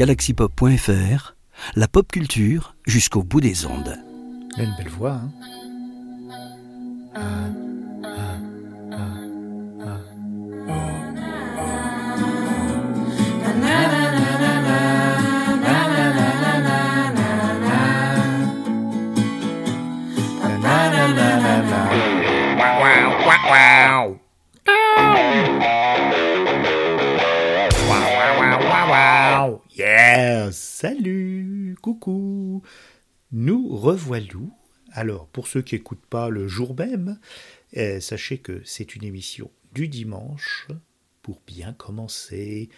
galaxypop.fr, la pop culture jusqu'au bout des ondes. Elle a une belle voix, hein Yeah Salut Coucou Nous revoilou. Alors, pour ceux qui n'écoutent pas le jour même, eh, sachez que c'est une émission du dimanche pour bien commencer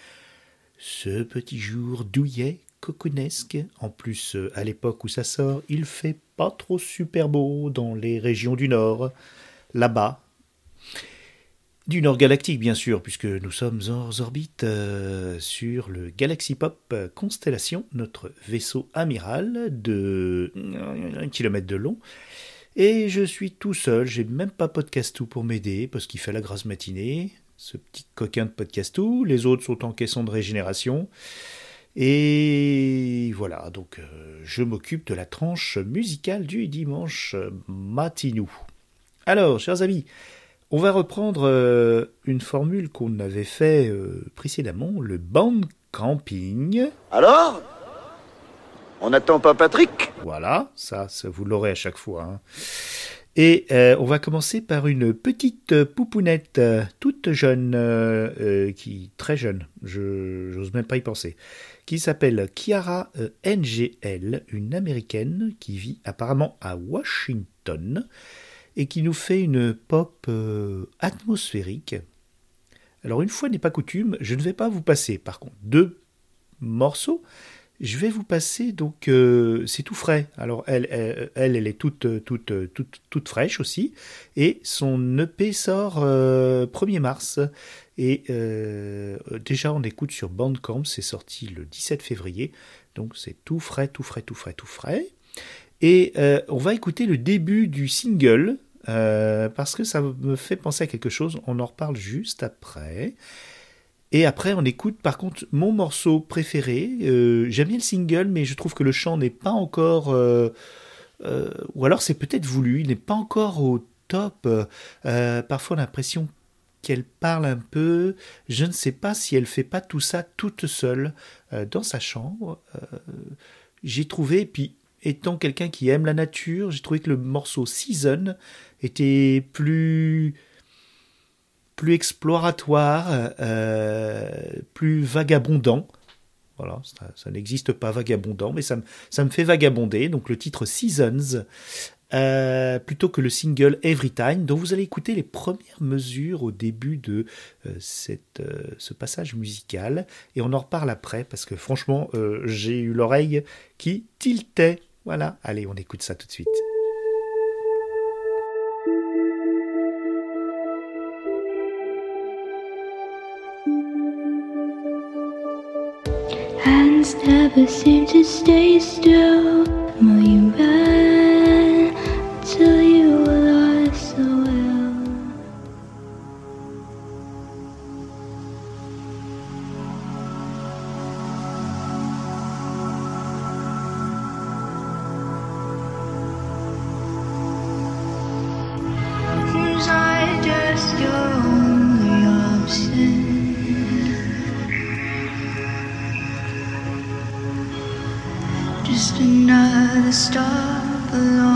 ce petit jour douillet, cocoonesque. En plus, euh, à l'époque où ça sort, il fait pas trop super beau dans les régions du Nord. Là-bas, du Nord galactique, bien sûr, puisque nous sommes hors orbite euh, sur le Galaxy Pop Constellation, notre vaisseau amiral de 1 km de long. Et je suis tout seul, j'ai même pas Podcastou pour m'aider, parce qu'il fait la grasse matinée, ce petit coquin de Podcastou. Les autres sont en caisson de régénération. Et voilà, donc euh, je m'occupe de la tranche musicale du dimanche matinou. Alors, chers amis, on va reprendre euh, une formule qu'on avait fait euh, précédemment, le band camping. Alors? On n'attend pas Patrick? Voilà, ça, ça vous l'aurez à chaque fois. hein. Et euh, on va commencer par une petite poupounette euh, toute jeune, euh, qui très jeune, je j'ose même pas y penser, qui s'appelle Kiara NGL, une américaine qui vit apparemment à Washington et qui nous fait une pop euh, atmosphérique. Alors une fois n'est pas coutume, je ne vais pas vous passer par contre deux morceaux. Je vais vous passer donc euh, c'est tout frais. Alors elle, elle, est toute, toute, toute, toute fraîche aussi et son EP sort euh, 1er mars. Et euh, déjà on écoute sur Bandcamp, c'est sorti le 17 février, donc c'est tout frais, tout frais, tout frais, tout frais. Et euh, on va écouter le début du single euh, parce que ça me fait penser à quelque chose. On en reparle juste après. Et après, on écoute par contre mon morceau préféré. Euh, J'aime bien le single, mais je trouve que le chant n'est pas encore. ou alors c'est peut-être voulu, il n'est pas encore au top. Parfois, on a l'impression qu'elle parle un peu. Je ne sais pas si elle fait pas tout ça toute seule dans sa chambre. J'ai trouvé, puis étant quelqu'un qui aime la nature, j'ai trouvé que le morceau Season était plus exploratoire, euh, plus vagabondant. Voilà, ça, n'existe pas vagabondant, mais ça me, fait vagabonder. Donc le titre Seasons, euh, plutôt que le single Every Time, dont vous allez écouter les premières mesures au début de euh, ce passage musical. Et on en reparle après, parce que franchement, j'ai eu l'oreille qui tiltait. Voilà, allez, on écoute ça tout de suite. Hands never seem to stay still. Will you just another star below.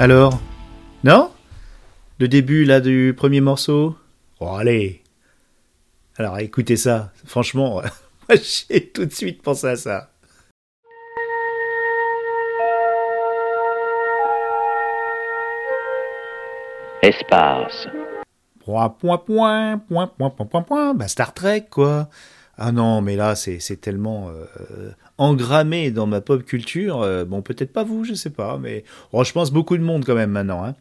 Alors? Non? Le début là du premier morceau? Oh allez Alors écoutez ça, franchement, moi j'ai tout de suite pensé à ça. Espace. Point, point, point, point, point, point, point, point. Bah, Star Trek, quoi. Ah non, mais là, c'est tellement euh, engrammé dans ma pop culture. Euh, bon, peut-être pas vous, je sais pas, mais oh, je pense beaucoup de monde quand même maintenant. Hein.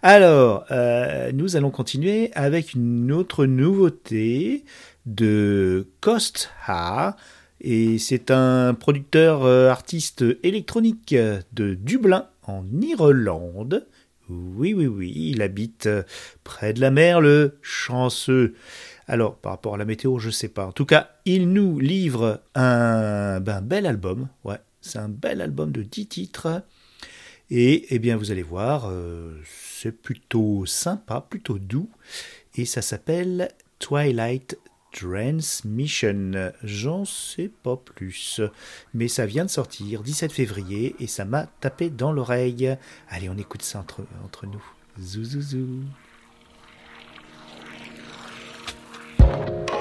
Alors, euh, nous allons continuer avec une autre nouveauté de Cost Ha. Et c'est un producteur artiste électronique de Dublin, en Irlande. Oui, oui, oui, il habite près de la mer, le chanceux. Alors, par rapport à la météo, je sais pas. En tout cas, il nous livre un, ben, bel album. Ouais, c'est un bel album de 10 titres. Et eh bien, vous allez voir, euh, c'est plutôt sympa, plutôt doux. Et ça s'appelle Twilight Transmission. J'en sais pas plus. Mais ça vient de sortir, 17 février, et ça m'a tapé dans l'oreille. Allez, on écoute ça entre, entre nous. Zouzouzou. Thank you.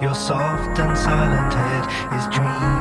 Your soft and silent head is dreaming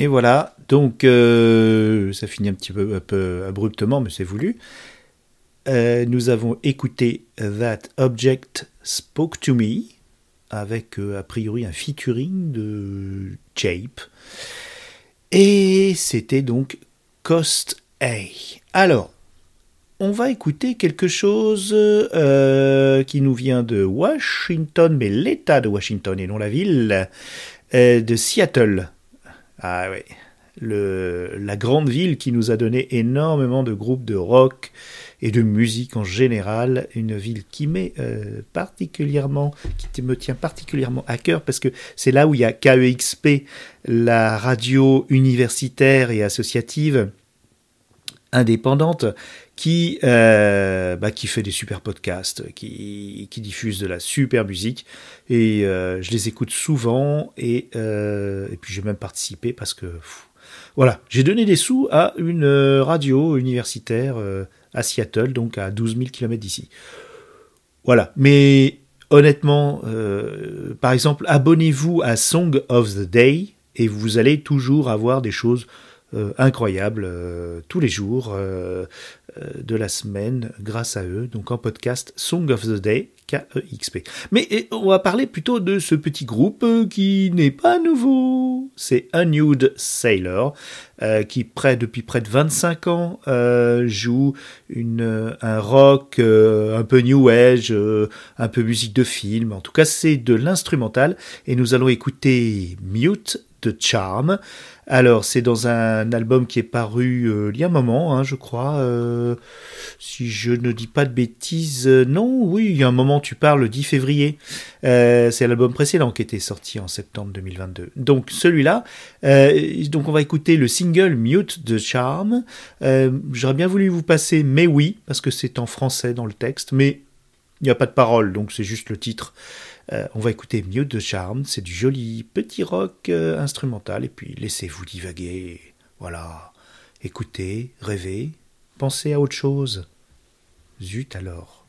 Et voilà, donc euh, ça finit un petit peu, abruptement, mais c'est voulu. Euh, nous avons écouté That Object Spoke to Me, avec euh, a priori un featuring de Jape. Et c'était donc Cost A. Alors, on va écouter quelque chose qui nous vient de Washington, mais l'État de Washington et non la ville, de Seattle. Ah ouais, le, la grande ville qui nous a donné énormément de groupes de rock et de musique en général, une ville qui euh, qui me tient particulièrement à cœur parce que c'est là où il y a KEXP, la radio universitaire et associative indépendante qui, euh, bah, qui fait des super podcasts, qui, diffuse de la super musique. Et euh, je les écoute souvent et, euh, et puis j'ai même participé parce que voilà, j'ai donné des sous à une radio universitaire à Seattle, donc à 12 000 km d'ici. Voilà, mais honnêtement, par exemple, abonnez-vous à Song of the Day et vous allez toujours avoir des choses euh, incroyables euh, tous les jours euh, euh, de la semaine grâce à eux. Donc en podcast Song of the Day, K-E-X-P. Mais on va parler plutôt de ce petit groupe qui n'est pas nouveau. C'est Unnude Sailor, qui près, depuis près de 25 ans joue un rock un peu new age, un peu musique de film. En tout cas, c'est de l'instrumental. Et nous allons écouter Mute de Charm. Alors, c'est dans un album qui est paru euh, il y a un moment, hein, je crois. euh, si je ne dis pas de bêtises, euh, non, oui, il y a un moment, tu parles le 10 février. C'est l'album précédent qui était sorti en septembre 2022. Donc, celui-là, donc on va écouter le single Mute de Charm. Euh, J'aurais bien voulu vous passer Mais oui, parce que c'est en français dans le texte, mais il n'y a pas de parole, donc c'est juste le titre. Euh, on va écouter Mute de Charm, c'est du joli petit rock euh, instrumental, et puis laissez-vous divaguer. Voilà. Écoutez, rêvez, pensez à autre chose. Zut alors.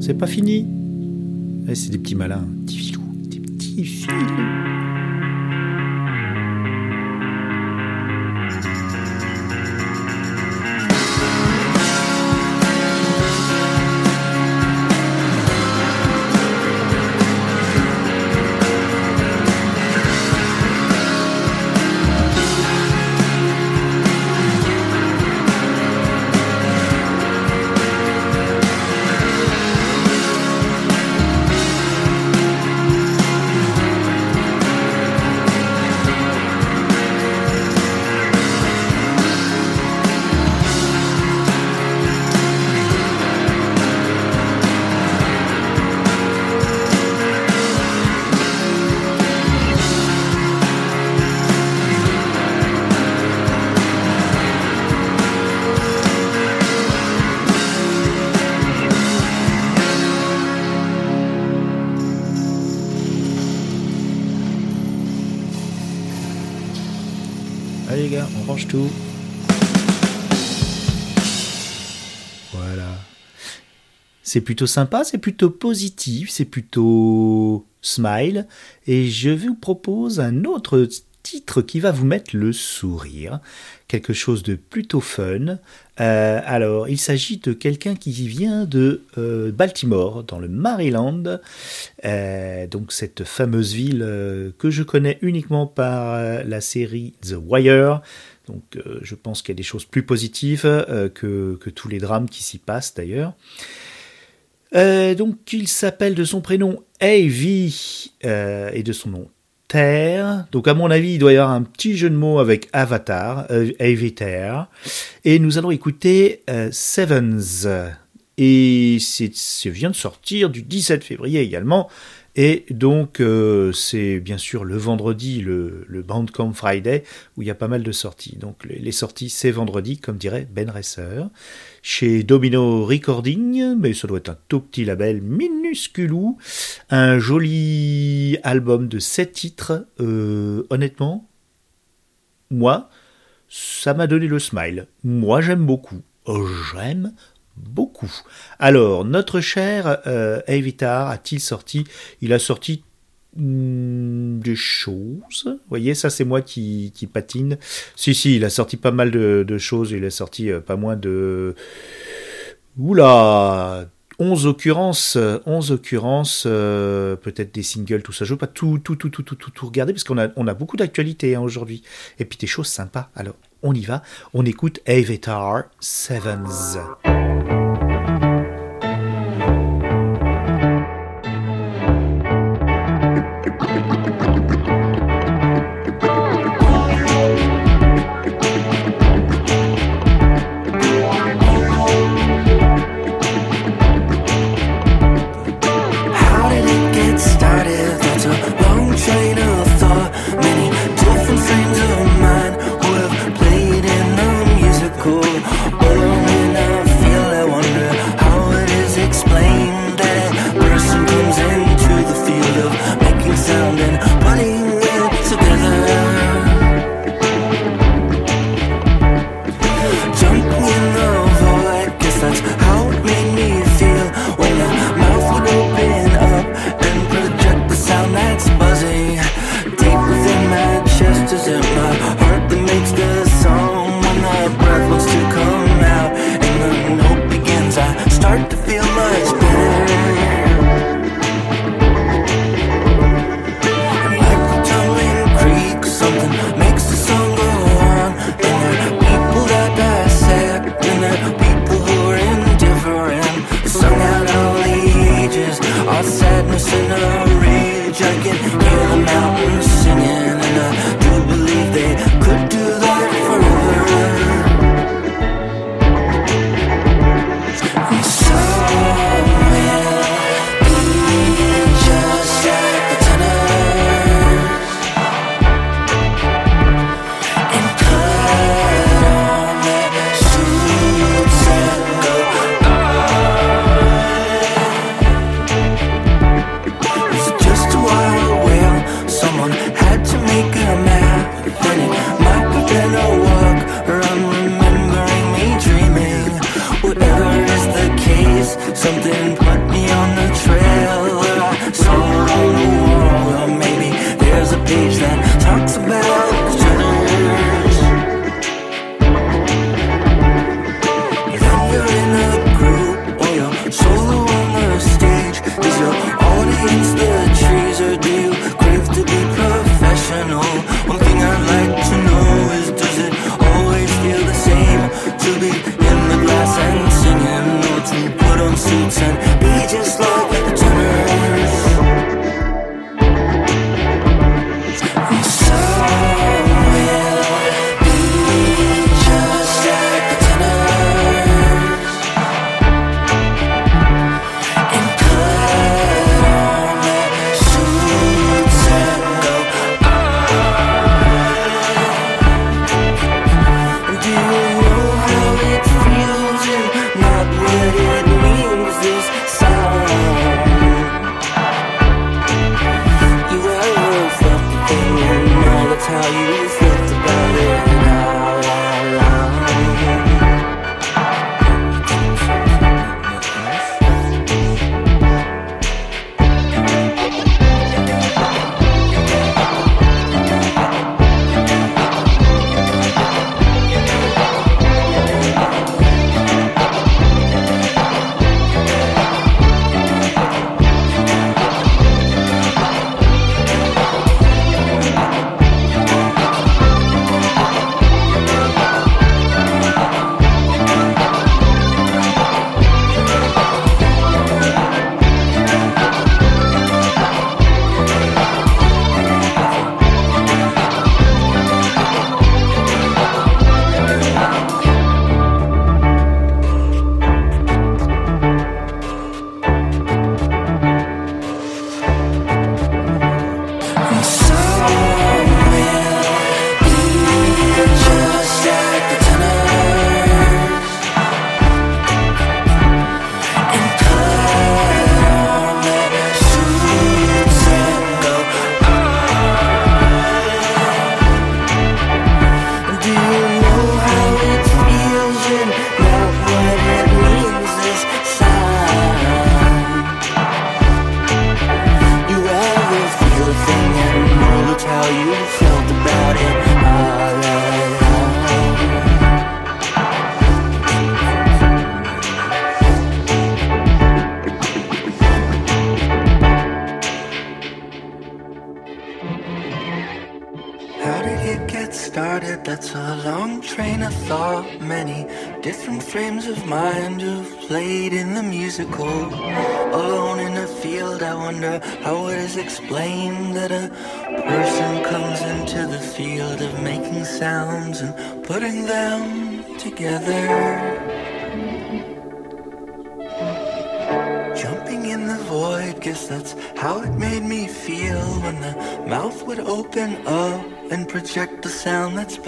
C'est pas fini. C'est des petits malins, Voilà. C'est plutôt sympa, c'est plutôt positif, c'est plutôt smile. Et je vous propose un autre titre qui va vous mettre le sourire. Quelque chose de plutôt fun. Euh, alors, il s'agit de quelqu'un qui vient de euh, Baltimore, dans le Maryland. Euh, donc, cette fameuse ville que je connais uniquement par la série The Wire. Donc, euh, je pense qu'il y a des choses plus positives euh, que, tous les drames qui s'y passent d'ailleurs. Euh, donc, il s'appelle de son prénom A.V. euh, et de son nom Terre. Donc, à mon avis, il doit y avoir un petit jeu de mots avec Avatar, euh, Avatar. Et nous allons écouter Sevens. Et ça vient de sortir du 17 février également. Et donc, euh, c'est bien sûr le vendredi, le, Bandcamp Friday, où il y a pas mal de sorties. Donc, les, les sorties, c'est vendredi, comme dirait Ben Resser, chez Domino Recording, mais ça doit être un tout petit label minusculou. Un joli album de 7 titres. Euh, honnêtement, moi, ça m'a donné le smile. Moi, j'aime beaucoup. Oh, J'aime beaucoup. Alors, notre cher euh, a-t-il sorti Il a sorti hmm, des choses? Vous voyez, ça c'est moi qui, patine. Si, si, il a sorti pas mal de, choses. Il a sorti euh, pas moins de... Oula 11 occurrences, 11 occurrences, euh, peut-être des singles, tout ça. Je veux pas tout, tout, tout, tout, tout, tout, tout regarder parce qu'on a, on a beaucoup d'actualités hein, aujourd'hui. Et puis des choses sympas. Alors, on y va. On écoute Avatar Sevens.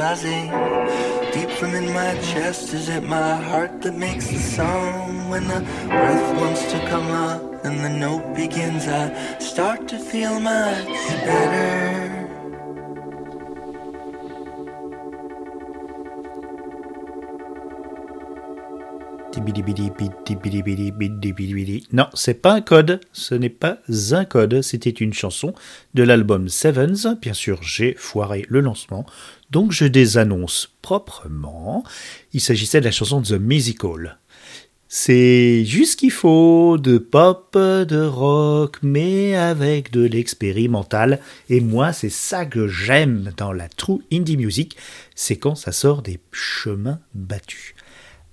Buzzing. Deep from in my chest, is it my heart that makes the song? When the breath wants to come up and the note begins, I start to feel much better. Non, c'est pas un code, ce n'est pas un code, c'était une chanson de l'album Sevens. Bien sûr, j'ai foiré le lancement, donc je désannonce proprement. Il s'agissait de la chanson The Musical. C'est juste qu'il faut de pop, de rock, mais avec de l'expérimental. Et moi, c'est ça que j'aime dans la true indie music, c'est quand ça sort des chemins battus.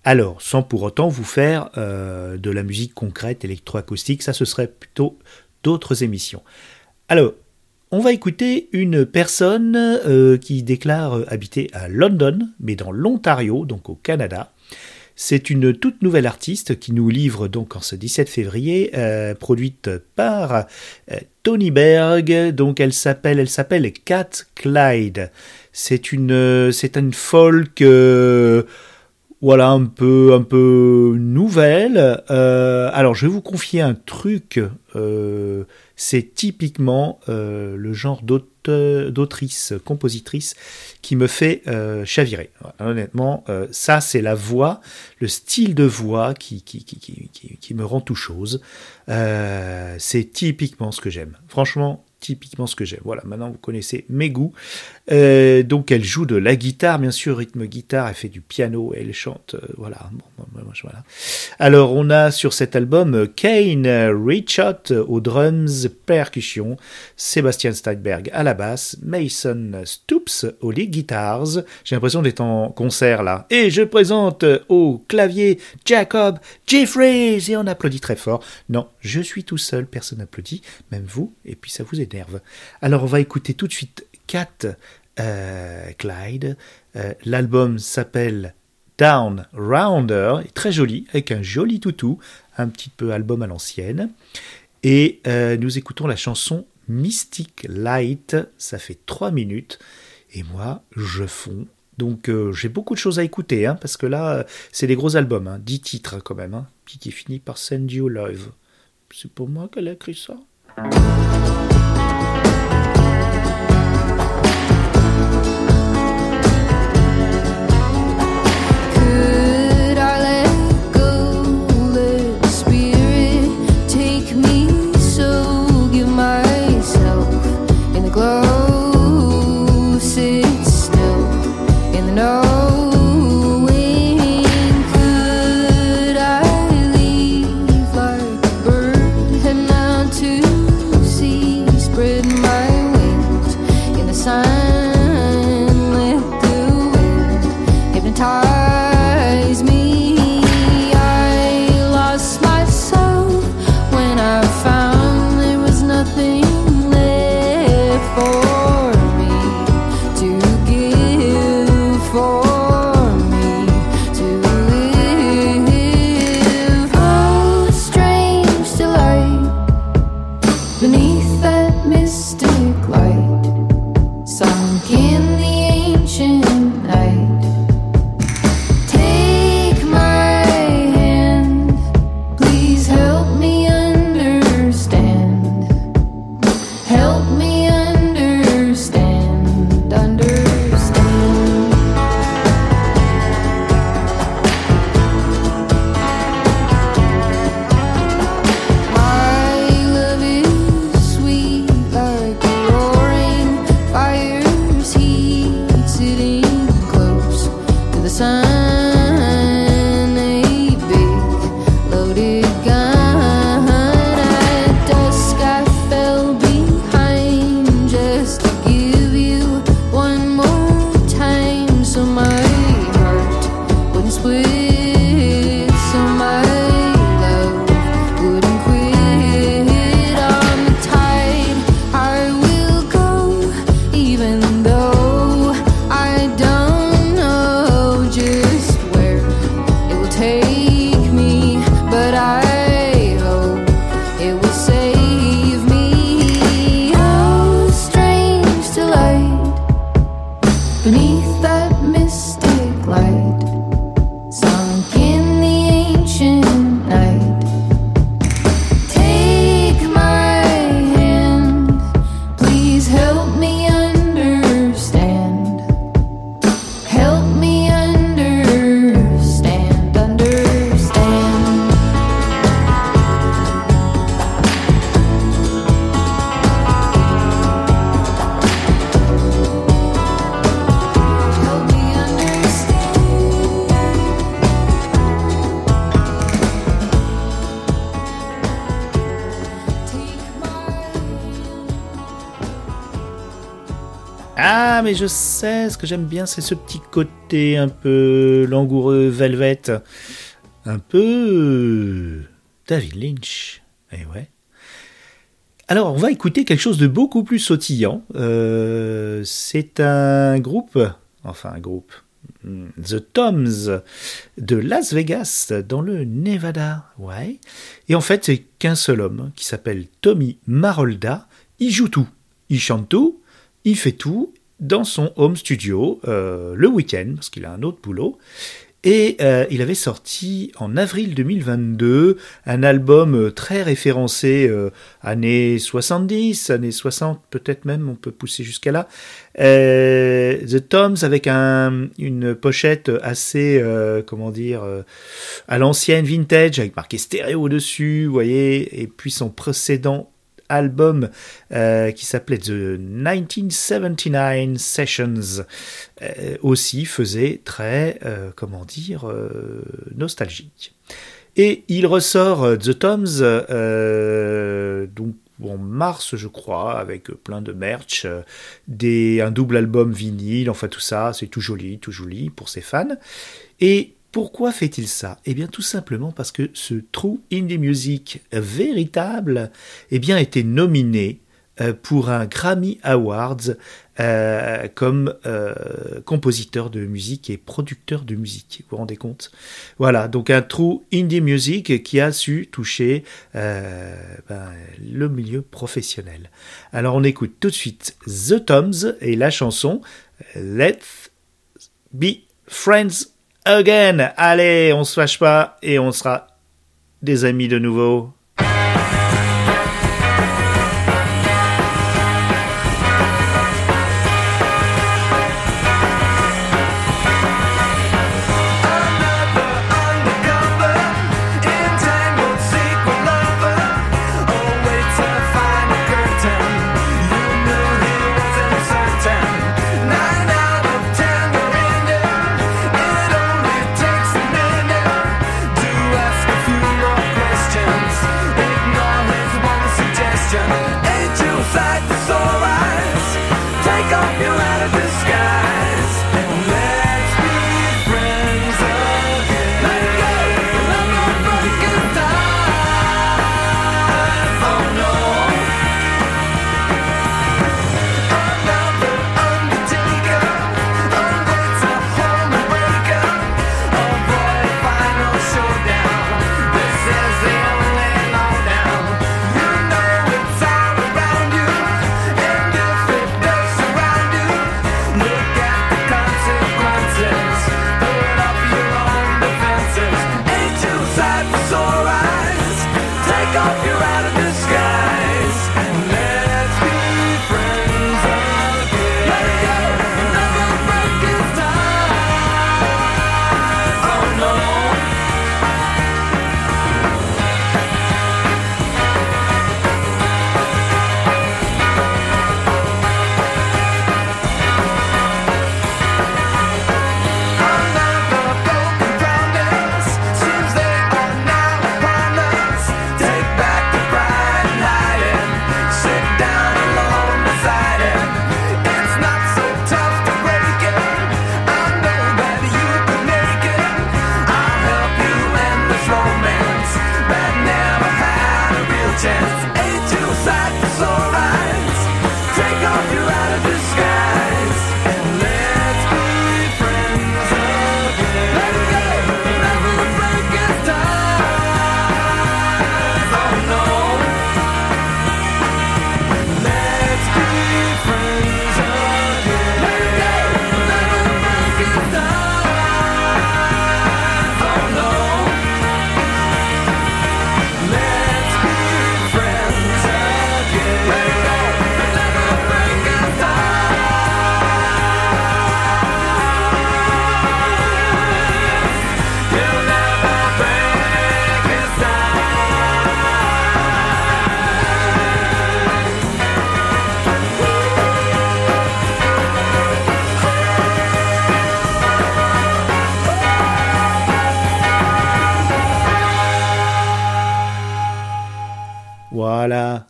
Alors, sans pour autant vous faire euh, de la musique concrète électroacoustique, ça ce serait plutôt d'autres émissions. Alors, on va écouter une personne euh, qui déclare habiter à London, mais dans l'Ontario, donc au Canada. C'est une toute nouvelle artiste qui nous livre donc en ce 17 février, euh, produite par Tony Berg. Donc elle s'appelle, elle s'appelle Cat Clyde. C'est une, c'est une folk voilà un peu un peu nouvelle. Euh, alors je vais vous confier un truc. Euh, c'est typiquement euh, le genre d'autrice, compositrice qui me fait chavirer. Honnêtement, ça c'est la voix, le style de voix qui, me rend tout chose. c'est typiquement ce que j'aime. Franchement, typiquement ce que j'aime. Voilà, maintenant vous connaissez mes goûts. Euh, donc elle joue de la guitare, bien sûr, rythme guitare, elle fait du piano, elle chante, euh, voilà, voilà. Alors on a sur cet album euh, Kane Richard aux drums, percussion, Sébastien Steinberg à la basse, Mason Stoops aux lead guitars. J'ai l'impression d'être en concert là. Et je présente au clavier Jacob Jeffries et on applaudit très fort. Non, je suis tout seul, personne n'applaudit, même vous, et puis ça vous Alors on va écouter tout de suite Cat euh, Clyde. Euh, l'album s'appelle Down Rounder, très joli, avec un joli toutou, un petit peu album à l'ancienne. Et euh, nous écoutons la chanson Mystic Light, ça fait 3 minutes, et moi je fonds. Donc j'ai beaucoup de choses à écouter, hein, parce que là c'est des gros albums, hein, 10 titres quand même, hein, puis qui finit par Send You Love. C'est pour moi qu'elle a écrit ça. Ce que j'aime bien, c'est ce petit côté un peu langoureux, velvet. Un peu. David Lynch. Eh ouais. Alors, on va écouter quelque chose de beaucoup plus sautillant. Euh, c'est un groupe, enfin un groupe, hmm, The Toms de Las Vegas, dans le Nevada. Ouais. Et en fait, c'est qu'un seul homme qui s'appelle Tommy Marolda. Il joue tout. Il chante tout. Il fait tout dans son home studio euh, le week-end, parce qu'il a un autre boulot. Et euh, il avait sorti en avril 2022 un album euh, très référencé euh, années 70, années 60 peut-être même, on peut pousser jusqu'à là. The Toms avec un, une pochette assez, comment dire, à l'ancienne vintage avec marqué stéréo dessus, vous voyez, et puis son précédent album euh, qui s'appelait The 1979 Sessions euh, aussi faisait très, euh, comment dire, nostalgique. Et il ressort The Toms donc en mars, je crois, avec plein de merch, des, un double album vinyle, enfin tout ça, c'est tout joli, tout joli pour ses fans. Et pourquoi fait-il ça? Eh bien tout simplement parce que ce True Indie Music véritable eh bien, était nominé euh, pour un Grammy Awards euh, comme euh, compositeur de musique et producteur de musique. Vous vous rendez compte? Voilà, donc un True Indie Music qui a su toucher ben, le milieu professionnel. Alors on écoute tout de suite The Toms et la chanson Let's Be Friends Again. Allez, on se fâche pas et on sera des amis de nouveau.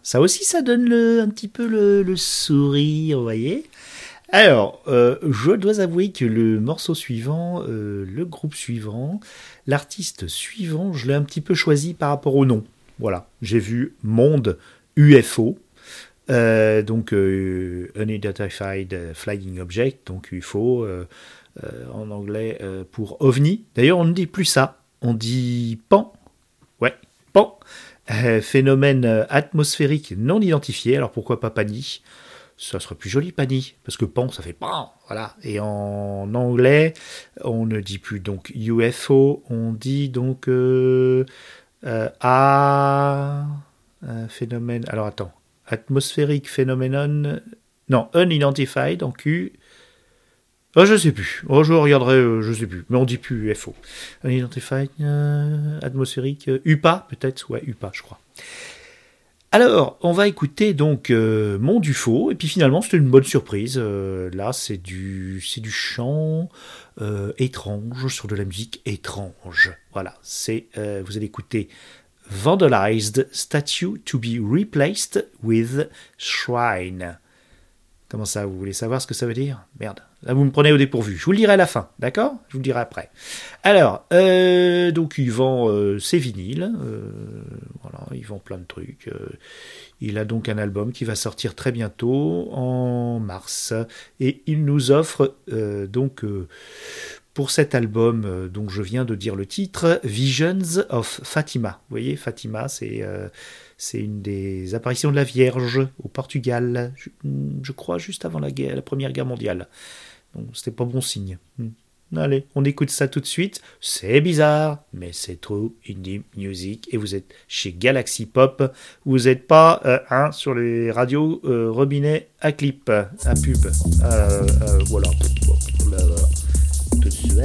Ça aussi ça donne le, un petit peu le, sourire, vous voyez Alors, euh, je dois avouer que le morceau suivant, euh, le groupe suivant, l'artiste suivant, je l'ai un petit peu choisi par rapport au nom. Voilà, j'ai vu Monde UFO, euh, donc Unidentified Flying Object, donc UFO en anglais pour OVNI. D'ailleurs, on ne dit plus ça, on dit PAN. Ouais, PAN. Euh, phénomène euh, atmosphérique non identifié. Alors pourquoi pas PANI? Ça serait plus joli PANI, parce que PAN, ça fait PAN. Voilà. Et en anglais, on ne dit plus donc UFO, on dit donc euh, A. phénomène. Alors attends. Atmosphérique phenomenon. Non, unidentified en Q. Oh, je sais plus. Oh, je regarderai, euh, je sais plus. Mais on dit plus UFO. Unidentified, euh, atmosphérique, euh, UPA peut-être. Ouais, UPA, je crois. Alors, on va écouter donc euh, Mon Dufaux, et puis finalement c'était une bonne surprise. Euh, là, c'est du, du chant euh, étrange sur de la musique étrange. Voilà, c'est, euh, vous allez écouter Vandalized Statue to be replaced with Shrine. Comment ça, vous voulez savoir ce que ça veut dire? Merde, vous me prenez au dépourvu. Je vous le dirai à la fin, d'accord? Je vous le dirai après. Alors, euh, donc il vend euh, ses vinyles, euh, voilà, il vend plein de trucs. il a donc un album qui va sortir très bientôt, en mars, et il nous offre donc pour cet album dont je viens de dire le titre, Visions of Fatima. Vous voyez, Fatima, c'est euh, une des apparitions de la Vierge au Portugal, je, crois juste avant la Première Guerre mondiale. C'était pas bon signe. Hmm. Allez, on écoute ça tout de suite. C'est bizarre, mais c'est trop indie music. Et vous êtes chez Galaxy Pop. Vous n'êtes pas euh, sur les radios euh, robinet à clip, à pub. Euh. Voilà. Tout de suite.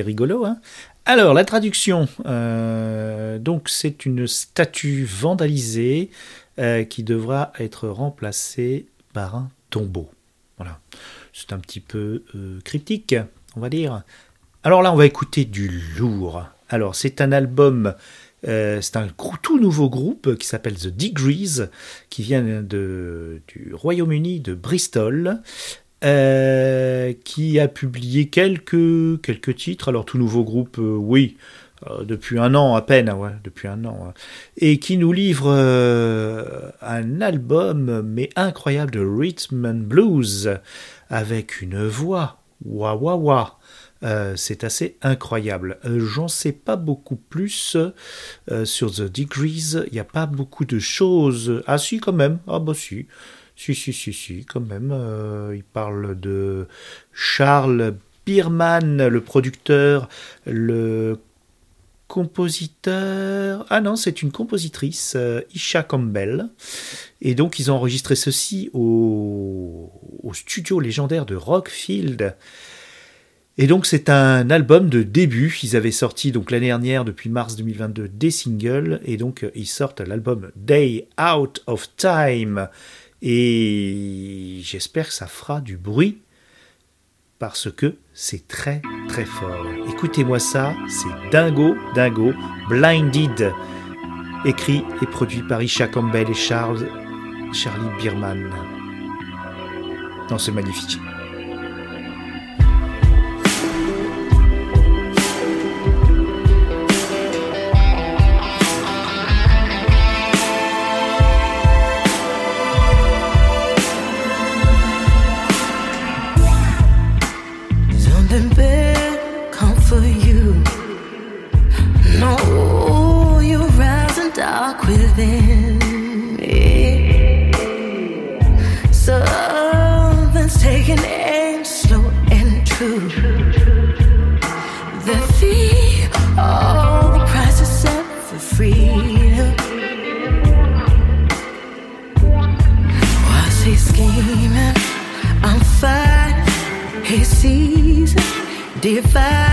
Rigolo. Hein Alors, la traduction. euh, donc, c'est une statue vandalisée euh, qui devra être remplacée par un tombeau. Voilà. C'est un petit peu euh, cryptique, on va dire. Alors là, on va écouter du lourd. Alors, c'est un album, c'est un tout nouveau groupe qui s'appelle The Degrees, qui vient du Royaume-Uni, de Bristol, euh, qui a publié quelques, quelques titres. Alors, tout nouveau groupe, euh, oui, euh, depuis un an à peine, ouais, depuis un an. ouais. Et qui nous livre un album, mais incroyable, de rhythm and blues, avec une voix, wa wa wa. C'est assez incroyable. J'en sais pas beaucoup plus sur The Degrees. Il n'y a pas beaucoup de choses. Ah si, quand même. Ah bah si. Si, si, si, si, quand même. Euh, il parle de Charles Bierman, le producteur, le compositeur. Ah non, c'est une compositrice, euh, Isha Campbell. Et donc, ils ont enregistré ceci au, studio légendaire de Rockfield. Et donc, c'est un album de début. Ils avaient sorti donc l'année dernière, depuis mars 2022, des singles. Et donc, ils sortent l'album Day Out of Time. Et j'espère que ça fera du bruit parce que c'est très très fort. Écoutez-moi ça, c'est Dingo, Dingo, Blinded, écrit et produit par Isha Campbell et Charles, Charlie Bierman. Non, c'est magnifique. Within me. Something's taking aim, slow and true. The fee, all the price set for freedom. Scheming? I'm fine. He sees divine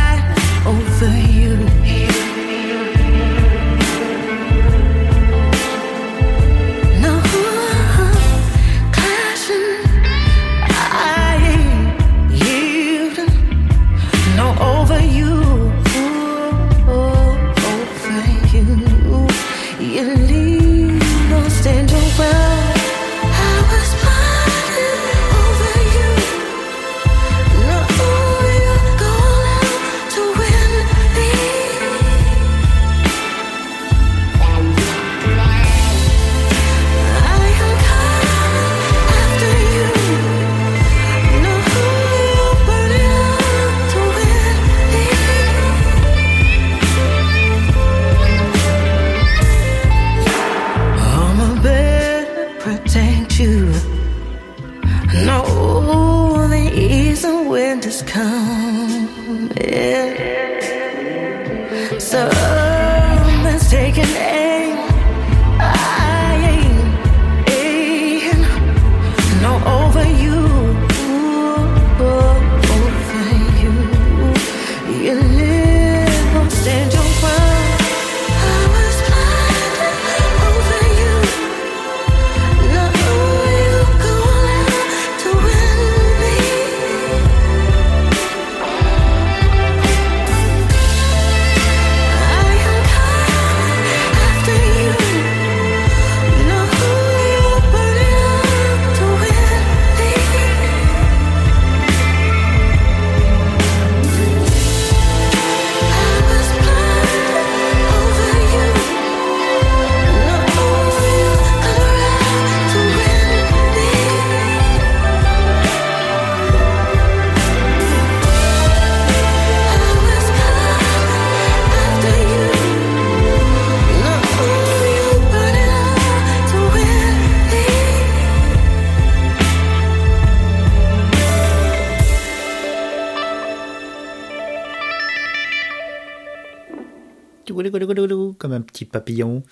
Comme un petit papillon.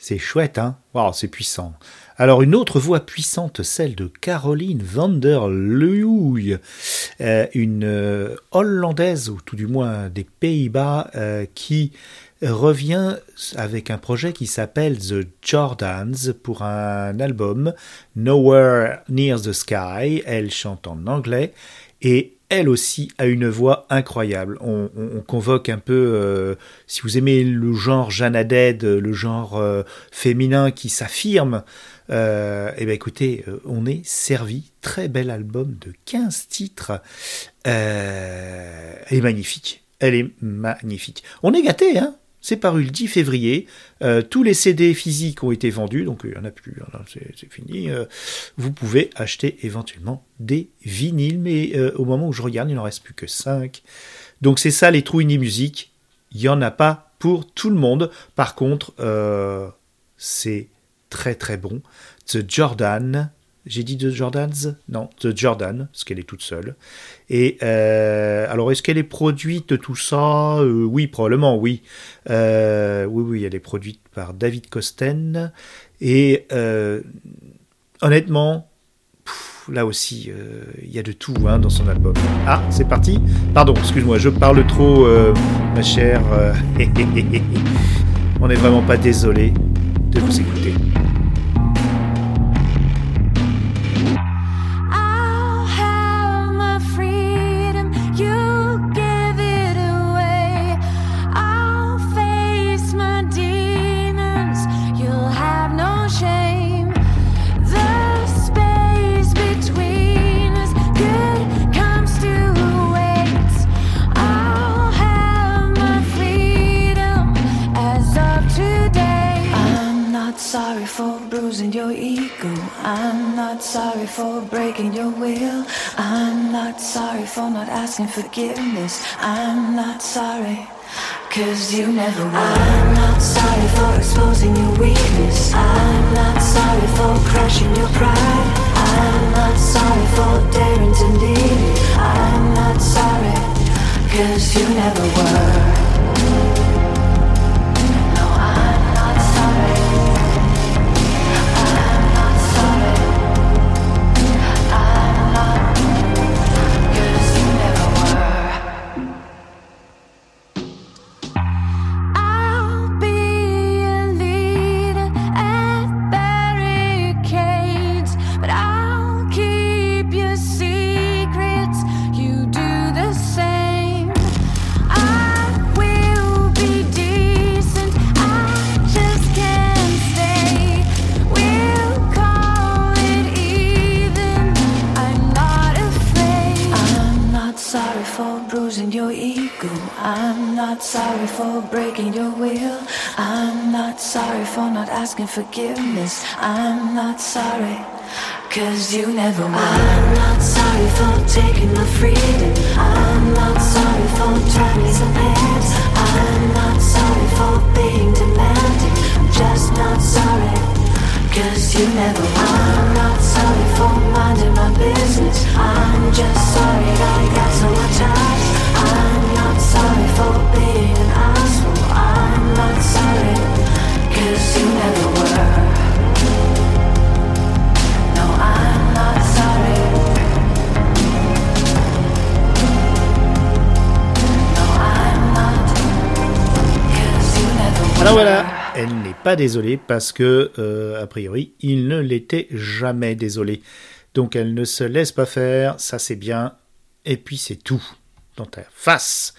C'est chouette, hein Waouh, c'est puissant. Alors une autre voix puissante, celle de Caroline van der Leeuw, une euh, Hollandaise, ou tout du moins des Pays-Bas, euh, qui revient avec un projet qui s'appelle The Jordans pour un album Nowhere Near the Sky. Elle chante en anglais et elle aussi a une voix incroyable. On, on- on convoque un peu, euh, si vous aimez le genre Jeanne Haddad, le genre euh, féminin qui s'affirme, euh, eh ben écoutez, euh, on est servi. Très bel album de 15 titres. Euh, elle est magnifique. Elle est magnifique. On est gâté, hein? C'est paru le 10 février. Euh, tous les CD physiques ont été vendus, donc il n'y en a plus. hein, c'est fini. Euh, vous pouvez acheter éventuellement des vinyles, mais euh, au moment où je regarde, il n'en reste plus que 5. Donc c'est ça les trous musique. Il n'y en a pas pour tout le monde. Par contre, euh, c'est très très bon. The Jordan. J'ai dit The Jordans? Non, The Jordan, parce qu'elle est toute seule. Et euh, alors, est-ce qu'elle est produite tout ça? Euh, Oui, probablement, oui. Euh, oui, oui, elle est produite par David Costen. Et honnêtement, là aussi, il y a de tout hein, dans son album. Ah, c'est parti Pardon, excuse-moi, je parle trop, ma chère. On n'est vraiment pas désolé de vous écouter. Sorry for breaking your will. I'm not sorry for not asking forgiveness. I'm not sorry. Cause you never were. I'm not sorry for exposing your weakness. I'm not sorry for crushing your pride. I'm not sorry for daring to leave. I'm not sorry. Cause you never were. Forgiveness. I'm not sorry. Cause you never. I'm not sorry for taking my freedom. I'm not sorry for turning some heads. I'm not sorry for being demanding. I'm just not sorry. Cause you never. I'm not sorry for minding my business. I'm just sorry I got so attached. I'm not sorry for being an asshole. I'm not sorry. Alors voilà, elle n'est pas désolée parce que, euh, a priori, il ne l'était jamais désolé. Donc elle ne se laisse pas faire, ça c'est bien, et puis c'est tout dans ta face.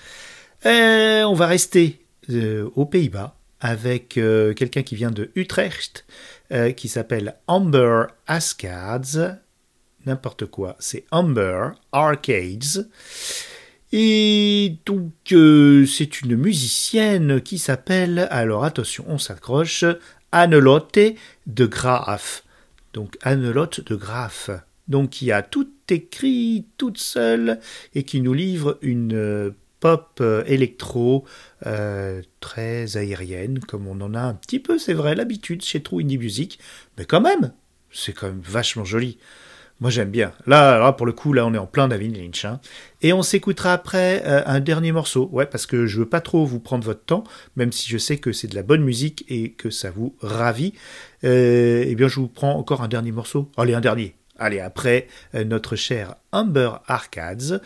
Euh, on va rester euh, aux Pays-Bas avec euh, quelqu'un qui vient de Utrecht, euh, qui s'appelle Amber Ascards. N'importe quoi, c'est Amber Arcades. Et donc, euh, c'est une musicienne qui s'appelle, alors attention, on s'accroche, Annelotte de Graaf. Donc, Annelotte de Graaf. Donc, qui a tout écrit toute seule et qui nous livre une pop euh, électro euh, très aérienne, comme on en a un petit peu, c'est vrai, l'habitude chez True Indie Music. Mais quand même, c'est quand même vachement joli. Moi j'aime bien. Là, là, pour le coup, là on est en plein David Lynch. hein. Et on s'écoutera après euh, un dernier morceau. Ouais, parce que je veux pas trop vous prendre votre temps, même si je sais que c'est de la bonne musique et que ça vous ravit. Eh bien, je vous prends encore un dernier morceau. Allez, un dernier. Allez, après euh, notre cher Amber Arcades.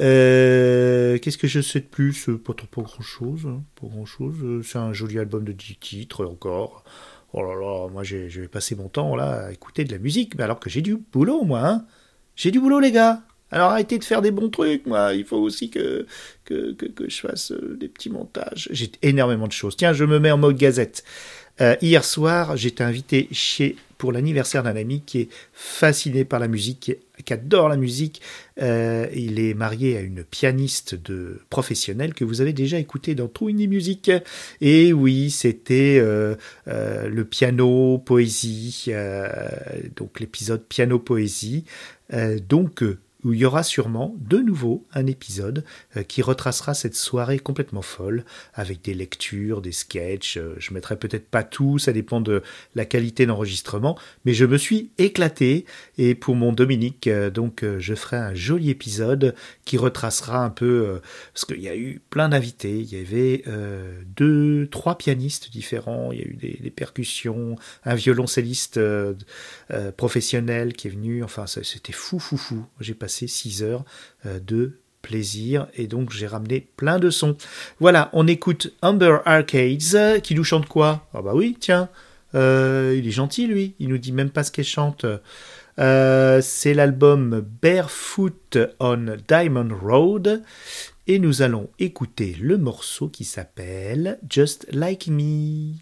Euh, Qu'est-ce que je sais de plus? Euh, Pas pas grand chose. Pas grand chose. C'est un joli album de 10 titres encore. Oh là là, moi j'ai- passer mon temps là à écouter de la musique, mais alors que j'ai du boulot, moi. Hein j'ai du boulot, les gars. Alors arrêtez de faire des bons trucs, moi. Il faut aussi que, que, que, que je fasse des petits montages. J'ai énormément de choses. Tiens, je me mets en mode gazette. Euh, hier soir, j'étais invité chez pour l'anniversaire d'un ami qui est fasciné par la musique, qui, adore la musique. Euh, il est marié à une pianiste de professionnelle que vous avez déjà écouté dans True Music. Et oui, c'était euh, le piano poésie, donc l'épisode piano poésie. Donc où il y aura sûrement de nouveau un épisode euh, qui retracera cette soirée complètement folle avec des lectures, des sketchs. euh, je mettrai peut-être pas tout, ça dépend de la qualité d'enregistrement, mais je me suis éclaté et pour mon Dominique, euh, donc je ferai un joli épisode qui retracera un peu parce qu'il y a eu plein d'invités. Il y avait deux, trois pianistes différents. Il y a eu des, percussions, un violoncelliste professionnel qui est venu. Enfin, c'était fou, fou, fou. J'ai passé six heures euh, de plaisir et donc j'ai ramené plein de sons. Voilà, on écoute Amber Arcades euh, qui nous chante quoi? Ah bah oui, tiens, euh, il est gentil lui. Il nous dit même pas ce qu'elle chante. C'est l'album Barefoot on Diamond Road et nous allons écouter le morceau qui s'appelle Just Like Me.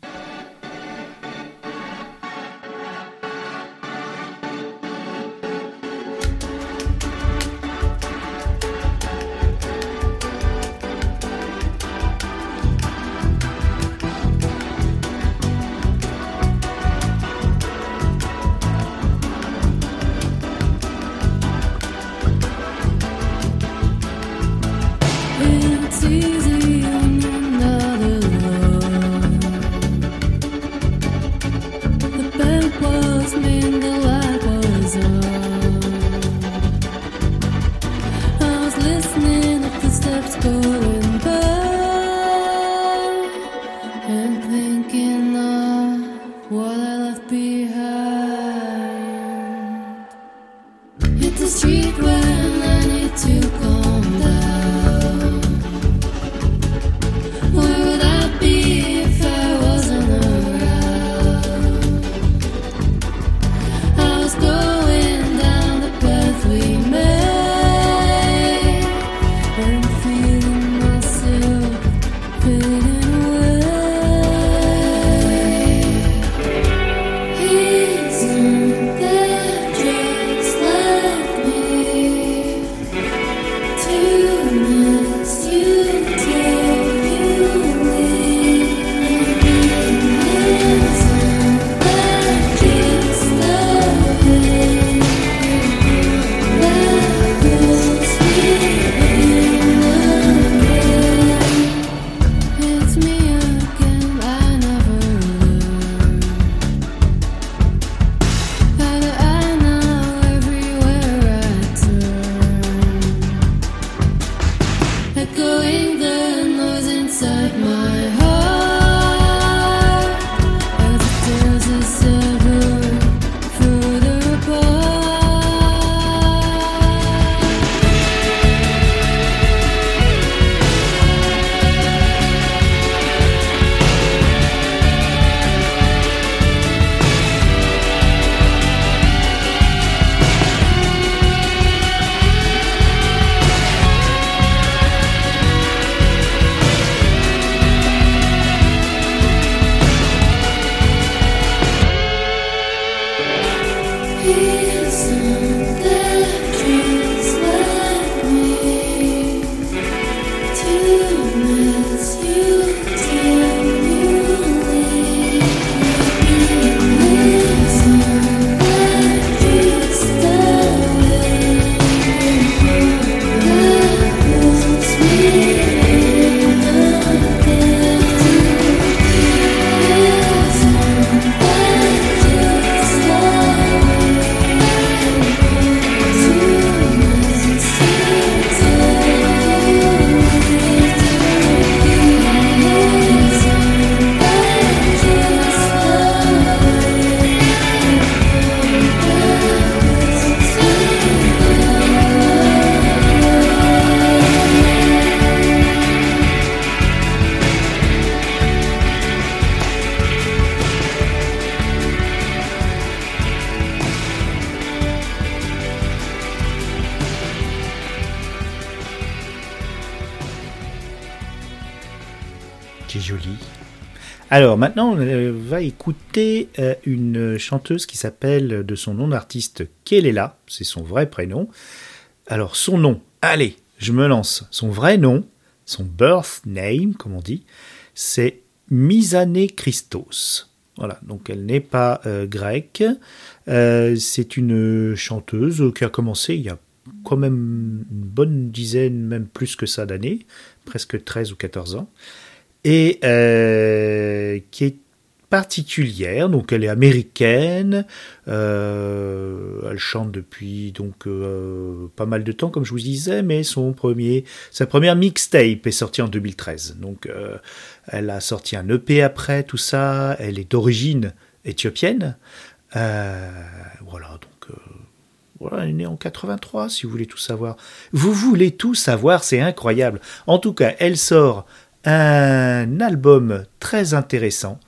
Alors maintenant, on euh, va écouter euh, une chanteuse qui s'appelle de son nom d'artiste Kelela, c'est son vrai prénom. Alors son nom, allez, je me lance. Son vrai nom, son birth name, comme on dit, c'est Misane Christos. Voilà, donc elle n'est pas euh, grecque. C'est une chanteuse qui a commencé il y a quand même une bonne dizaine, même plus que ça d'années, presque 13 ou 14 ans, et euh, qui est particulière, donc elle est américaine, euh, elle chante depuis donc euh, pas mal de temps comme je vous disais, mais son premier, sa première mixtape est sortie en 2013, donc elle a sorti un EP après tout ça, elle est d'origine éthiopienne, voilà donc. voilà, elle est née en 83, si vous voulez tout savoir. Vous voulez tout savoir, c'est incroyable. En tout cas, elle sort un album très intéressant.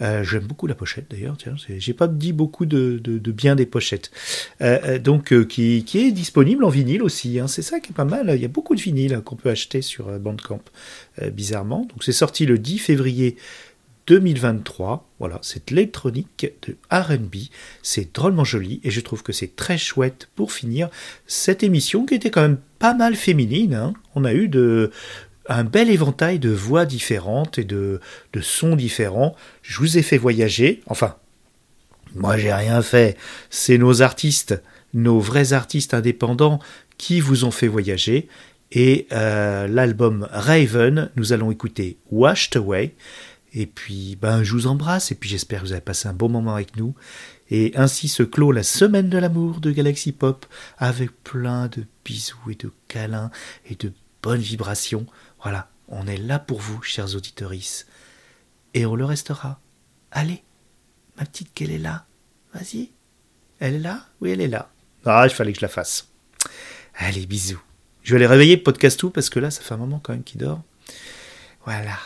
Euh, J'aime beaucoup la pochette d'ailleurs. J'ai pas dit beaucoup de, bien des pochettes. Euh, euh, donc, qui, est disponible en vinyle aussi. hein. C'est ça qui est pas mal. Il y a beaucoup de vinyles qu'on peut acheter sur Bandcamp, bizarrement. Donc, c'est sorti le 10 février 2023. Voilà, c'est l'électronique de RB. C'est drôlement joli et je trouve que c'est très chouette pour finir cette émission qui était quand même pas mal féminine. hein. On a eu de, un bel éventail de voix différentes et de, sons différents. Je vous ai fait voyager. Enfin, moi j'ai rien fait. C'est nos artistes, nos vrais artistes indépendants qui vous ont fait voyager. Et euh, l'album Raven, nous allons écouter Washed Away. Et puis, ben, je vous embrasse et puis j'espère que vous avez passé un bon moment avec nous. Et ainsi se clôt la semaine de l'amour de Galaxy Pop avec plein de bisous et de câlins et de bonnes vibrations. Voilà, on est là pour vous, chers auditoris. Et on le restera. Allez, ma petite qu'elle est là. Vas-y. Elle est là? Oui, elle est là. Ah, il fallait que je la fasse. Allez, bisous. Je vais aller réveiller Podcast tout parce que là, ça fait un moment quand même qu'il dort. Voilà.